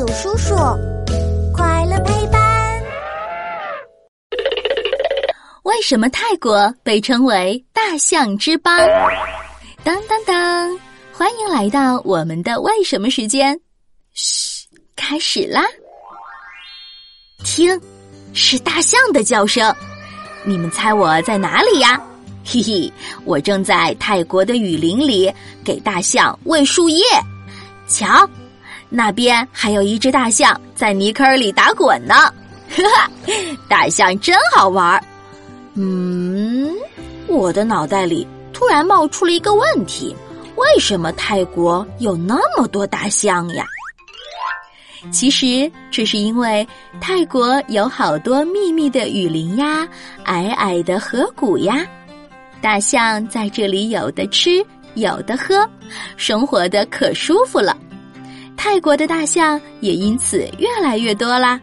有叔叔，快乐陪伴。为什么泰国被称为大象之邦？当当当！欢迎来到我们的为什么时间。嘘，开始啦！听，是大象的叫声。你们猜我在哪里呀？嘿嘿，我正在泰国的雨林里给大象喂树叶。瞧，那边还有一只大象在泥坑里打滚呢。哈哈，大象真好玩儿。嗯，我的脑袋里突然冒出了一个问题：为什么泰国有那么多大象呀？其实这是因为泰国有好多密密的雨林呀，矮矮的河谷呀，大象在这里有的吃，有的喝，生活的可舒服了。泰国的大象也因此越来越多啦。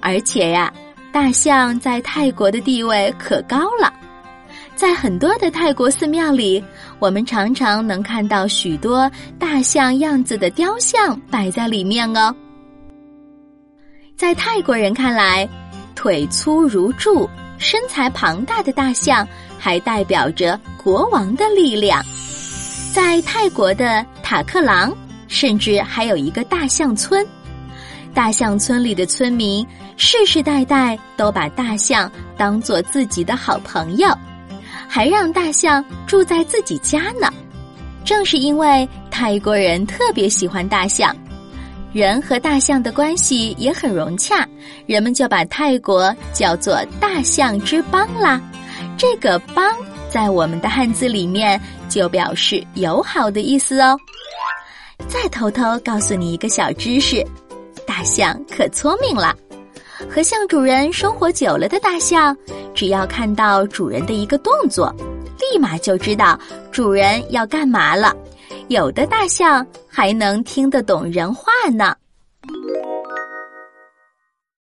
而且呀，大象在泰国的地位可高了，在很多的泰国寺庙里，我们常常能看到许多大象样子的雕像摆在里面哦。在泰国人看来，腿粗如柱、身材庞大的大象还代表着国王的力量。在泰国的塔克朗。甚至还有一个大象村，大象村里的村民世世代代都把大象当做自己的好朋友，还让大象住在自己家呢。正是因为泰国人特别喜欢大象，人和大象的关系也很融洽，人们就把泰国叫做“大象之邦”啦。这个“邦”在我们的汉字里面就表示友好的意思哦。再偷偷告诉你一个小知识：大象可聪明了。和象主人生活久了的大象，只要看到主人的一个动作，立马就知道主人要干嘛了。有的大象还能听得懂人话呢。